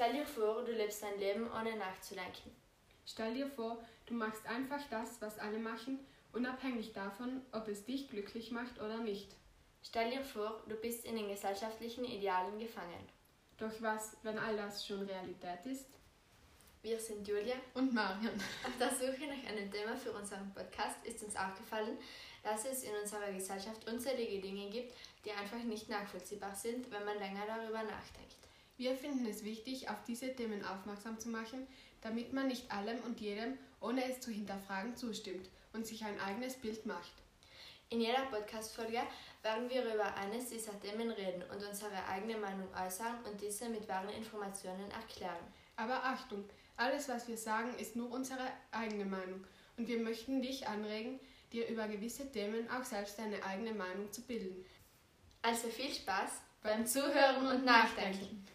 Stell dir vor, du lebst dein Leben ohne nachzudenken. Stell dir vor, du machst einfach das, was alle machen, unabhängig davon, ob es dich glücklich macht oder nicht. Stell dir vor, du bist in den gesellschaftlichen Idealen gefangen. Doch was, wenn all das schon Realität ist? Wir sind Julia Und Marion. Auf der Suche nach einem Thema für unseren Podcast ist uns aufgefallen, dass es in unserer Gesellschaft unzählige Dinge gibt, die einfach nicht nachvollziehbar sind, wenn man länger darüber nachdenkt. Wir finden es wichtig, auf diese Themen aufmerksam zu machen, damit man nicht allem und jedem, ohne es zu hinterfragen, zustimmt und sich ein eigenes Bild macht. In jeder Podcast-Folge werden wir über eines dieser Themen reden und unsere eigene Meinung äußern und diese mit wahren Informationen erklären. Aber Achtung, alles, was wir sagen, ist nur unsere eigene Meinung und wir möchten dich anregen, dir über gewisse Themen auch selbst deine eigene Meinung zu bilden. Also viel Spaß beim Zuhören und Nachdenken.